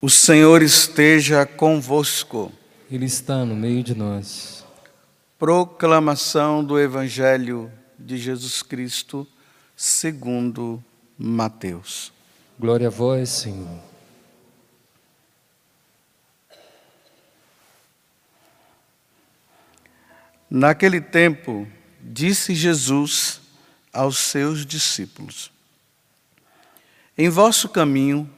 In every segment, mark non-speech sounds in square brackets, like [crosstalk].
O Senhor esteja convosco. Ele está no meio de nós. Proclamação do Evangelho de Jesus Cristo, segundo Mateus. Glória a vós, Senhor. Naquele tempo, disse Jesus aos seus discípulos: Em vosso caminho,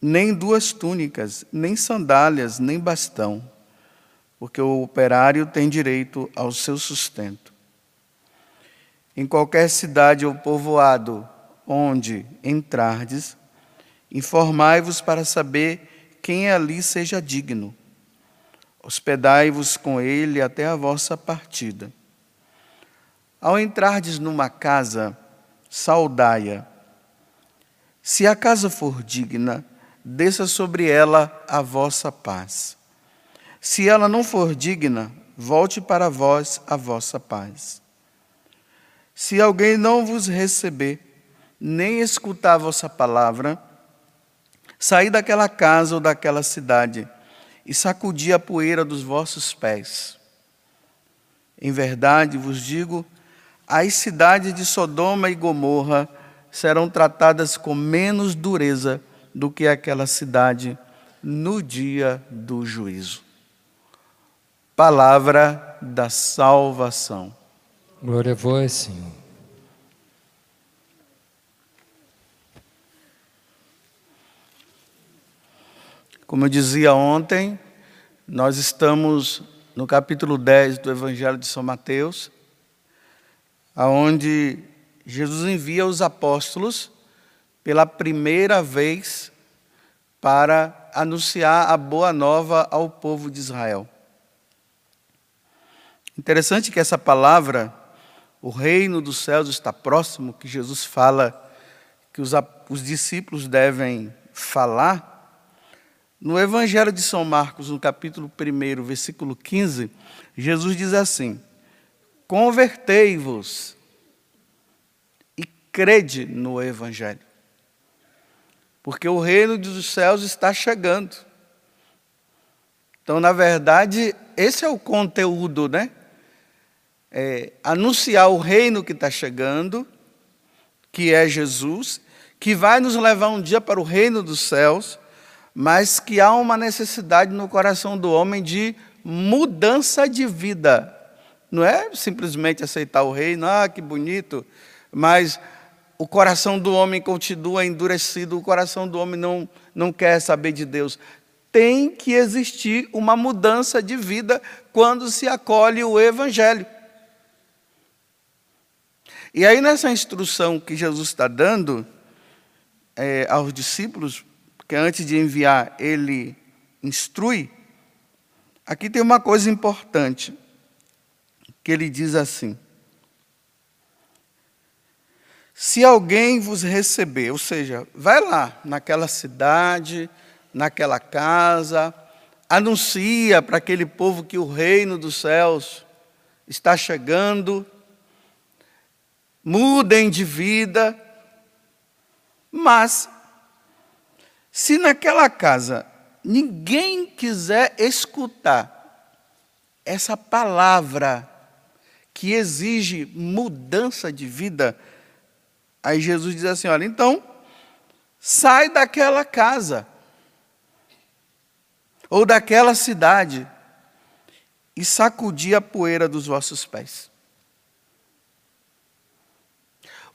nem duas túnicas, nem sandálias, nem bastão, porque o operário tem direito ao seu sustento. Em qualquer cidade ou povoado onde entrardes, informai-vos para saber quem ali seja digno. Hospedai-vos com ele até a vossa partida. Ao entrardes numa casa, saudai-a. Se a casa for digna, desça sobre ela a vossa paz. Se ela não for digna, volte para vós a vossa paz. Se alguém não vos receber, nem escutar a vossa palavra, saí daquela casa ou daquela cidade e sacudi a poeira dos vossos pés. Em verdade vos digo, as cidades de Sodoma e Gomorra serão tratadas com menos dureza do que aquela cidade no dia do juízo. Palavra da salvação. Glória a vós, Senhor. Como eu dizia ontem, nós estamos no capítulo 10 do Evangelho de São Mateus, aonde Jesus envia os apóstolos pela primeira vez para anunciar a boa nova ao povo de Israel. Interessante que essa palavra, o reino dos céus está próximo, que Jesus fala que os, os discípulos devem falar. No Evangelho de São Marcos, no capítulo 1, versículo 15, Jesus diz assim: Convertei-vos e crede no Evangelho porque o reino dos céus está chegando. Então, na verdade, esse é o conteúdo, né? É, anunciar o reino que está chegando, que é Jesus, que vai nos levar um dia para o reino dos céus, mas que há uma necessidade no coração do homem de mudança de vida. Não é simplesmente aceitar o reino, ah, que bonito, mas o coração do homem continua endurecido, o coração do homem não, não quer saber de Deus. Tem que existir uma mudança de vida quando se acolhe o Evangelho. E aí, nessa instrução que Jesus está dando é, aos discípulos, que antes de enviar, ele instrui, aqui tem uma coisa importante, que ele diz assim: se alguém vos receber, ou seja, vai lá naquela cidade, naquela casa, anuncia para aquele povo que o reino dos céus está chegando, mudem de vida, mas se naquela casa ninguém quiser escutar essa palavra que exige mudança de vida, Aí Jesus diz assim: olha, então, sai daquela casa, ou daquela cidade, e sacudi a poeira dos vossos pés.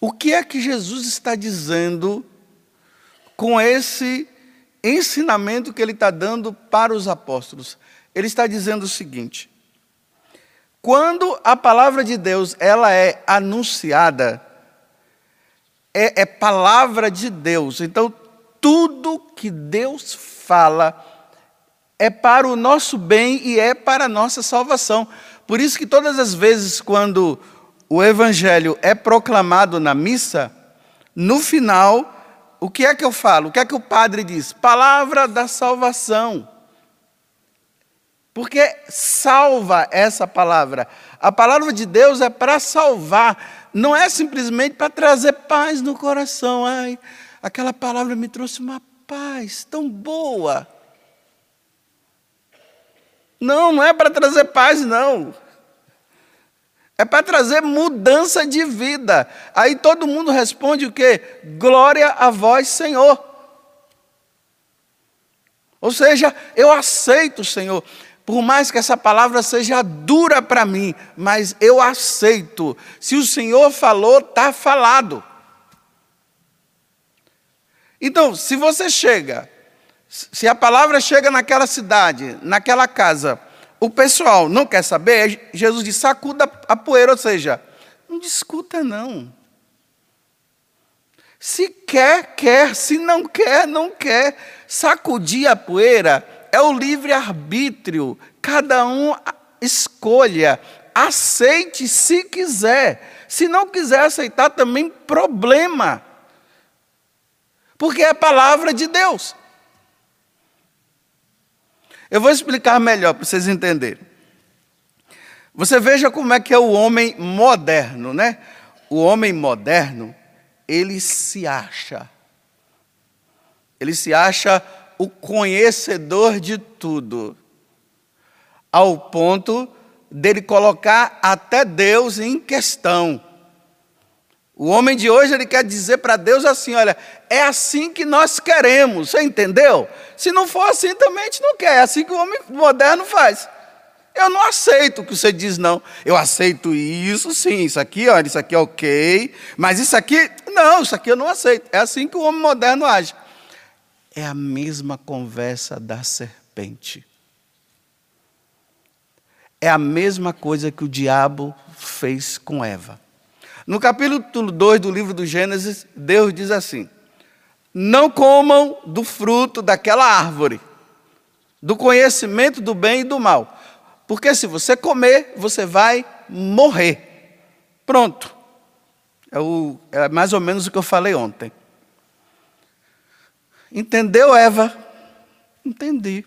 O que é que Jesus está dizendo com esse ensinamento que ele está dando para os apóstolos? Ele está dizendo o seguinte: quando a palavra de Deus ela é anunciada, é, é palavra de Deus. Então, tudo que Deus fala é para o nosso bem e é para a nossa salvação. Por isso que todas as vezes quando o evangelho é proclamado na missa, no final, o que é que eu falo? O que é que o padre diz? Palavra da salvação. Porque salva essa palavra. A palavra de Deus é para salvar, não é simplesmente para trazer paz no coração. Ai, aquela palavra me trouxe uma paz tão boa. Não, não é para trazer paz, não. É para trazer mudança de vida. Aí todo mundo responde o quê? Glória a vós, Senhor. Ou seja, eu aceito, Senhor. Por mais que essa palavra seja dura para mim, mas eu aceito. Se o Senhor falou, está falado. Então, se você chega se a palavra chega naquela cidade, naquela casa, o pessoal não quer saber, Jesus diz: sacuda a poeira, ou seja, não discuta não. Se quer, quer, se não quer, não quer. Sacudir a poeira é o livre-arbítrio, cada um escolha, aceite se quiser. Se não quiser aceitar, também problema. Porque é a palavra de Deus. Eu vou explicar melhor para vocês entenderem. Você veja como é que é o homem moderno, né? O homem moderno, ele se acha. Ele se acha o conhecedor de tudo, ao ponto dele colocar até Deus em questão. O homem de hoje ele quer dizer para Deus assim: olha, é assim que nós queremos, você entendeu? Se não for assim, também a gente não quer. É assim que o homem moderno faz. Eu não aceito o que você diz, não. Eu aceito isso, sim, isso aqui, olha, isso aqui é ok, mas isso aqui, não, isso aqui eu não aceito. É assim que o homem moderno age. É a mesma conversa da serpente. É a mesma coisa que o diabo fez com Eva. No capítulo 2 do livro do Gênesis, Deus diz assim: Não comam do fruto daquela árvore, do conhecimento do bem e do mal, porque se você comer, você vai morrer. Pronto. É, o, é mais ou menos o que eu falei ontem. Entendeu, Eva? Entendi.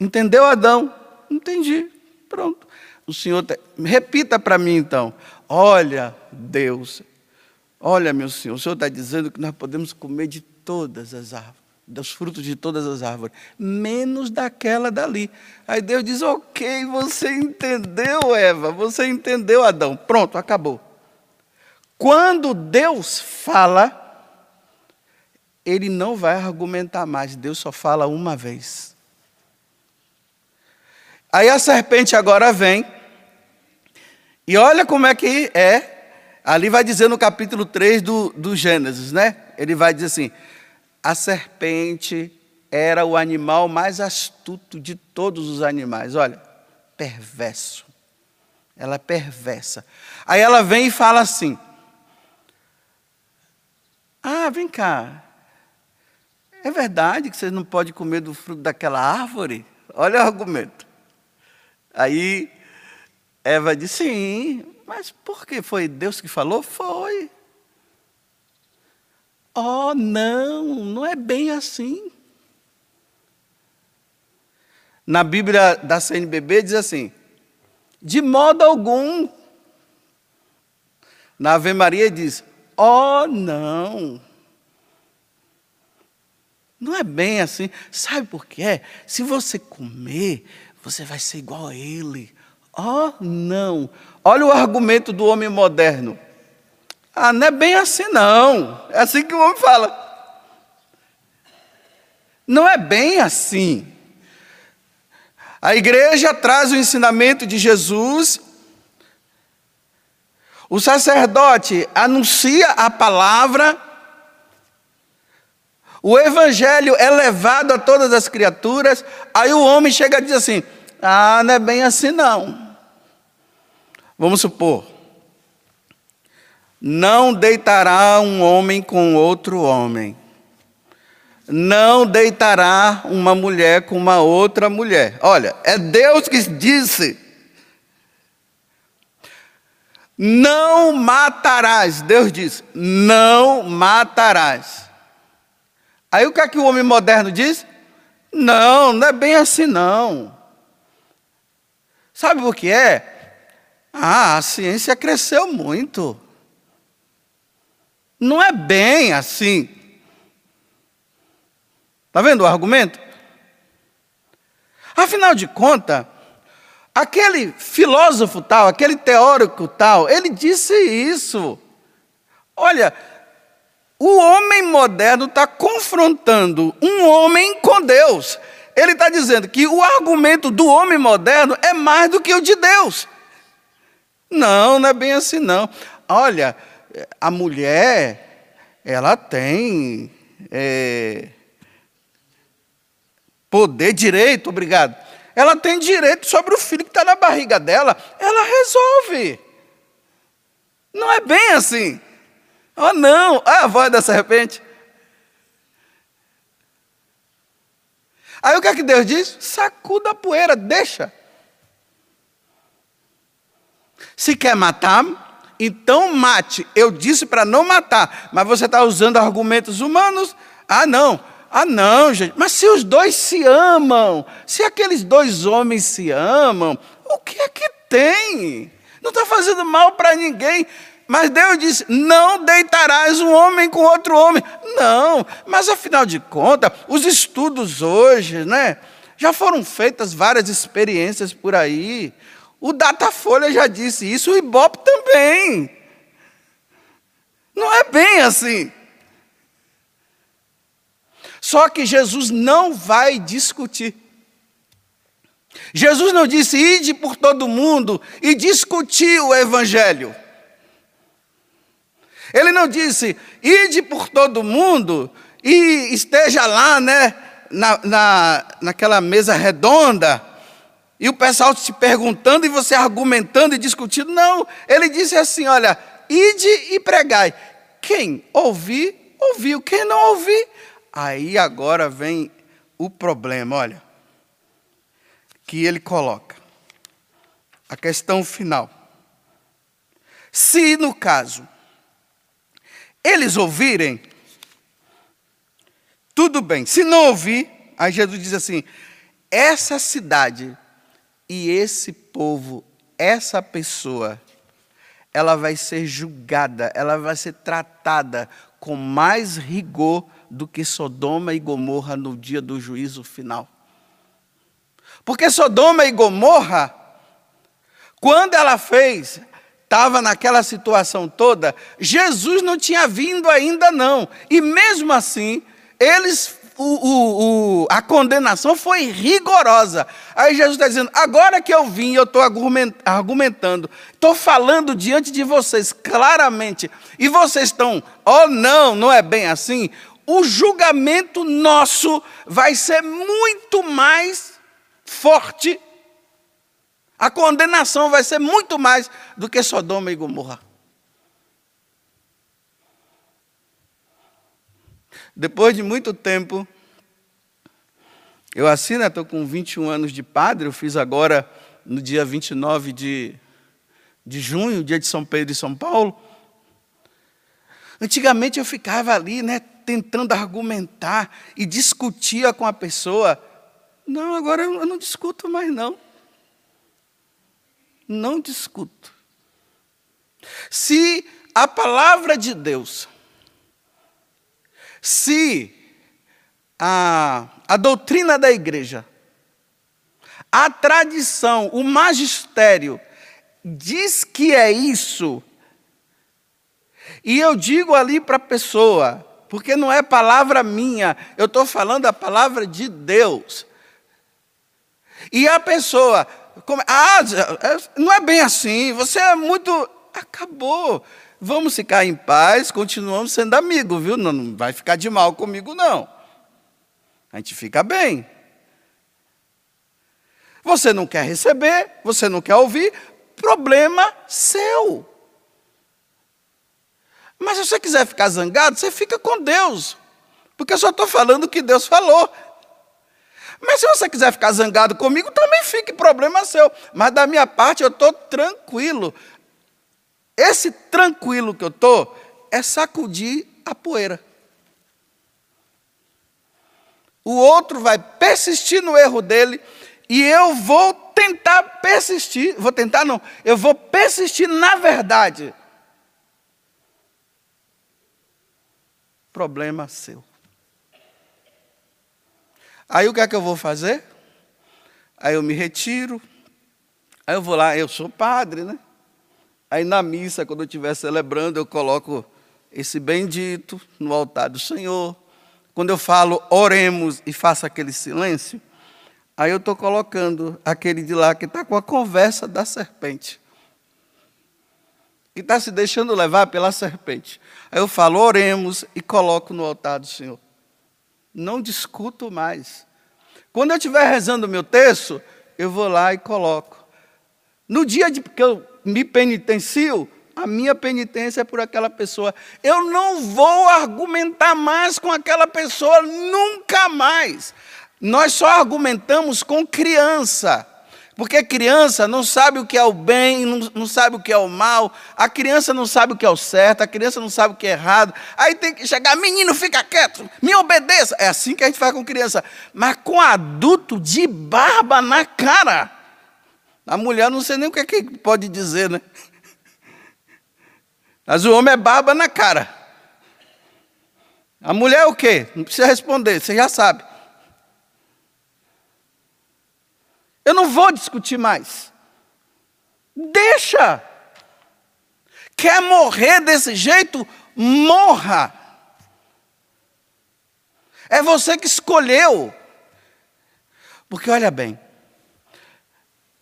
Entendeu, Adão? Entendi. Pronto. O Senhor. Repita para mim então. Olha, Deus, olha, meu Senhor, o Senhor está dizendo que nós podemos comer de todas as árvores, dos frutos de todas as árvores, menos daquela dali. Aí Deus diz: Ok, você entendeu, Eva, você entendeu, Adão. Pronto, acabou. Quando Deus fala, ele não vai argumentar mais, Deus só fala uma vez. Aí a serpente agora vem e olha como é que é. Ali vai dizer no capítulo 3 do, do Gênesis, né? Ele vai dizer assim: a serpente era o animal mais astuto de todos os animais. Olha, perverso. Ela é perversa. Aí ela vem e fala assim: Ah, vem cá. É verdade que você não pode comer do fruto daquela árvore? Olha o argumento. Aí Eva disse: Sim, mas por que foi Deus que falou? Foi. Oh, não, não é bem assim. Na Bíblia da CNBB diz assim: de modo algum. Na Ave Maria diz: oh, não. Não é bem assim. Sabe por quê? Se você comer, você vai ser igual a ele. Oh, não. Olha o argumento do homem moderno. Ah, não é bem assim, não. É assim que o homem fala. Não é bem assim. A igreja traz o ensinamento de Jesus. O sacerdote anuncia a palavra. O evangelho é levado a todas as criaturas. Aí o homem chega e diz assim: Ah, não é bem assim, não. Vamos supor, não deitará um homem com outro homem. não deitará uma mulher com uma outra mulher. Olha, é Deus que disse. Não matarás. Deus diz: não matarás. Aí o que é que o homem moderno diz? Não, não é bem assim não. Sabe o que é? Ah, a ciência cresceu muito. Não é bem assim. Está vendo o argumento? Afinal de contas, aquele filósofo tal, aquele teórico tal, ele disse isso. Olha, o homem moderno está confrontando um homem com Deus. Ele está dizendo que o argumento do homem moderno é mais do que o de Deus. Não, não é bem assim não. Olha, a mulher, ela tem é, poder, direito, obrigado. Ela tem direito sobre o filho que está na barriga dela. Ela resolve. Não é bem assim. Oh, não. Ah, a voz da serpente. Aí o que é que Deus diz? Sacuda a poeira, deixa. Se quer matar, então mate. Eu disse para não matar, mas você está usando argumentos humanos. Ah, não. Ah, não, gente. Mas se os dois se amam, se aqueles dois homens se amam, o que é que tem? Não está fazendo mal para ninguém. Mas Deus disse: não deitarás um homem com outro homem. Não, mas afinal de contas, os estudos hoje, né? Já foram feitas várias experiências por aí. O Datafolha já disse isso, o Ibope também. Não é bem assim. Só que Jesus não vai discutir. Jesus não disse, ide por todo mundo e discutir o Evangelho. Ele não disse, ide por todo mundo e esteja lá, né, na, na, naquela mesa redonda, e o pessoal te perguntando e você argumentando e discutindo. Não, ele disse assim: olha, ide e pregai. Quem ouvir, ouviu. Quem não ouvir, Aí agora vem o problema, olha, que ele coloca. A questão final. Se no caso eles ouvirem, tudo bem. Se não ouvir, aí Jesus diz assim: essa cidade e esse povo, essa pessoa, ela vai ser julgada, ela vai ser tratada com mais rigor do que Sodoma e Gomorra no dia do juízo final. Porque Sodoma e Gomorra, quando ela fez, estava naquela situação toda, Jesus não tinha vindo ainda não. E mesmo assim, eles o, o, o, a condenação foi rigorosa. Aí Jesus está dizendo: agora que eu vim, eu estou argumentando, estou falando diante de vocês claramente, e vocês estão, oh não, não é bem assim o julgamento nosso vai ser muito mais forte, a condenação vai ser muito mais do que Sodoma e Gomorra. Depois de muito tempo, eu assino, estou com 21 anos de padre, eu fiz agora no dia 29 de, de junho, dia de São Pedro e São Paulo. Antigamente eu ficava ali, né, tentando argumentar e discutia com a pessoa. Não, agora eu não discuto mais não. Não discuto. Se a palavra de Deus, se a, a doutrina da igreja, a tradição, o magistério, diz que é isso, e eu digo ali para a pessoa, porque não é palavra minha, eu estou falando a palavra de Deus. E a pessoa, ah, é, não é bem assim, você é muito. Acabou. Vamos ficar em paz, continuamos sendo amigos, viu? Não, não vai ficar de mal comigo, não. A gente fica bem. Você não quer receber, você não quer ouvir, problema seu. Mas se você quiser ficar zangado, você fica com Deus. Porque eu só estou falando o que Deus falou. Mas se você quiser ficar zangado comigo, também fique, problema seu. Mas da minha parte eu estou tranquilo. Esse tranquilo que eu estou é sacudir a poeira. O outro vai persistir no erro dele e eu vou tentar persistir, vou tentar não, eu vou persistir na verdade. Problema seu. Aí o que é que eu vou fazer? Aí eu me retiro, aí eu vou lá, eu sou padre, né? Aí na missa, quando eu estiver celebrando, eu coloco esse bendito no altar do Senhor. Quando eu falo oremos e faço aquele silêncio, aí eu estou colocando aquele de lá que está com a conversa da serpente. Que está se deixando levar pela serpente. Aí eu falo, oremos e coloco no altar do Senhor. Não discuto mais. Quando eu estiver rezando o meu texto, eu vou lá e coloco. No dia de que eu me penitencio, a minha penitência é por aquela pessoa. Eu não vou argumentar mais com aquela pessoa, nunca mais. Nós só argumentamos com criança. Porque criança não sabe o que é o bem, não, não, sabe o que é o mal, a criança não sabe o que é o certo, a criança não sabe o que é errado. Aí tem que chegar, menino, fica quieto, me obedeça. É assim que a gente faz com criança. Mas com adulto de barba na cara. A mulher não sei nem o que, é que pode dizer, né? Mas o homem é barba na cara. A mulher é o quê? Não precisa responder, você já sabe. Eu não vou discutir mais. Deixa. Quer morrer desse jeito? Morra. É você que escolheu. Porque olha bem,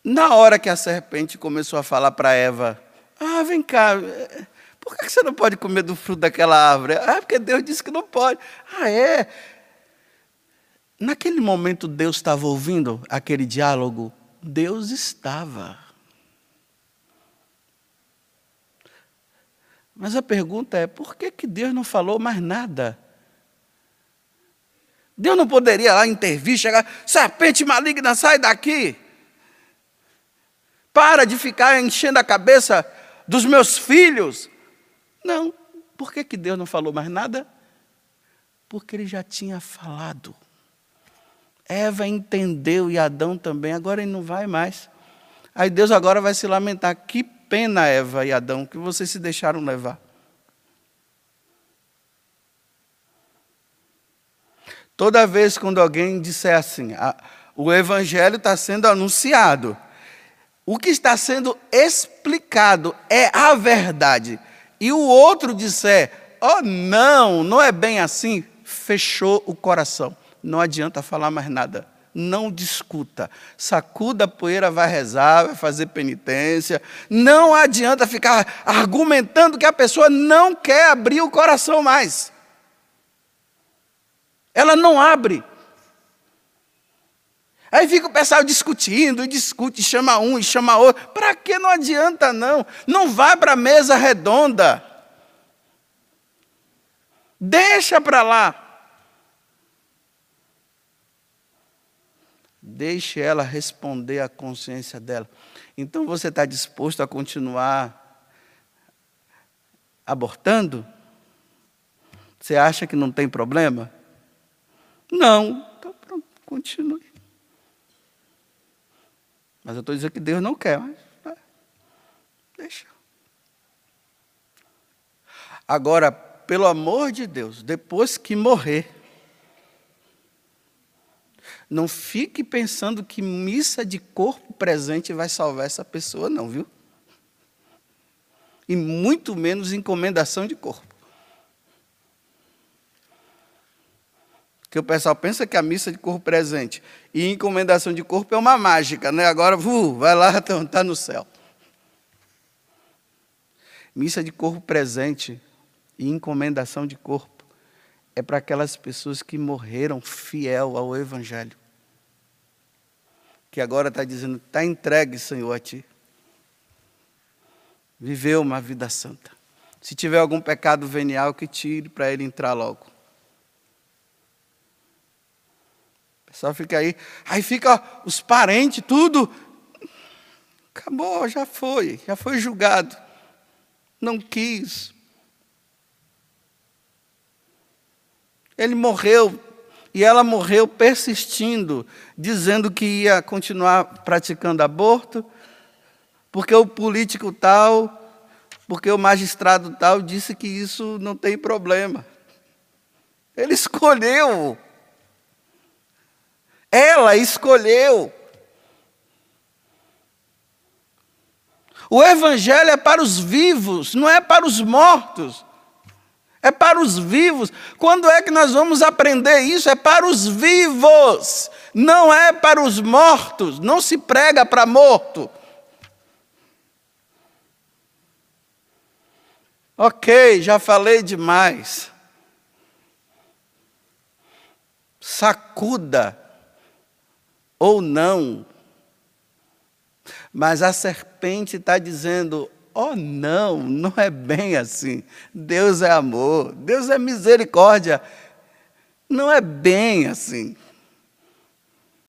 na hora que a serpente começou a falar para Eva: Ah, vem cá, por que você não pode comer do fruto daquela árvore? Ah, porque Deus disse que não pode. Ah, é? Naquele momento, Deus estava ouvindo aquele diálogo? Deus estava. Mas a pergunta é: por que, que Deus não falou mais nada? Deus não poderia lá intervir, chegar, serpente maligna, sai daqui. Para de ficar enchendo a cabeça dos meus filhos. Não. Por que, que Deus não falou mais nada? Porque ele já tinha falado. Eva entendeu e Adão também, agora ele não vai mais. Aí Deus agora vai se lamentar. Que pena, Eva e Adão, que vocês se deixaram levar. Toda vez quando alguém disser assim, a, o evangelho está sendo anunciado, o que está sendo explicado é a verdade e o outro disser, oh não, não é bem assim, fechou o coração. Não adianta falar mais nada. Não discuta. Sacuda a poeira, vai rezar, vai fazer penitência. Não adianta ficar argumentando que a pessoa não quer abrir o coração mais. Ela não abre. Aí fica o pessoal discutindo, e discute, chama um, e chama outro. Para que não adianta, não? Não vai para a mesa redonda. Deixa para lá. Deixe ela responder à consciência dela. Então você está disposto a continuar abortando? Você acha que não tem problema? Não. Então pronto, continue. Mas eu estou dizendo que Deus não quer, mas é, deixa. Agora, pelo amor de Deus, depois que morrer, não fique pensando que missa de corpo presente vai salvar essa pessoa, não, viu? E muito menos encomendação de corpo. Porque o pessoal pensa que a missa de corpo presente e encomendação de corpo é uma mágica, né? Agora, uh, vai lá, está [laughs] tá no céu. Missa de corpo presente e encomendação de corpo é para aquelas pessoas que morreram fiel ao Evangelho. Que agora está dizendo, está entregue, Senhor, a Ti. Viveu uma vida santa. Se tiver algum pecado venial, que tire para ele entrar logo. Só fica aí. Aí fica os parentes, tudo. Acabou, já foi, já foi julgado. Não quis. Ele morreu e ela morreu persistindo, dizendo que ia continuar praticando aborto, porque o político tal, porque o magistrado tal disse que isso não tem problema. Ele escolheu. Ela escolheu. O Evangelho é para os vivos, não é para os mortos. É para os vivos. Quando é que nós vamos aprender isso? É para os vivos, não é para os mortos. Não se prega para morto. Ok, já falei demais. Sacuda ou não mas a serpente está dizendo: oh, não, não é bem assim. Deus é amor, Deus é misericórdia. Não é bem assim.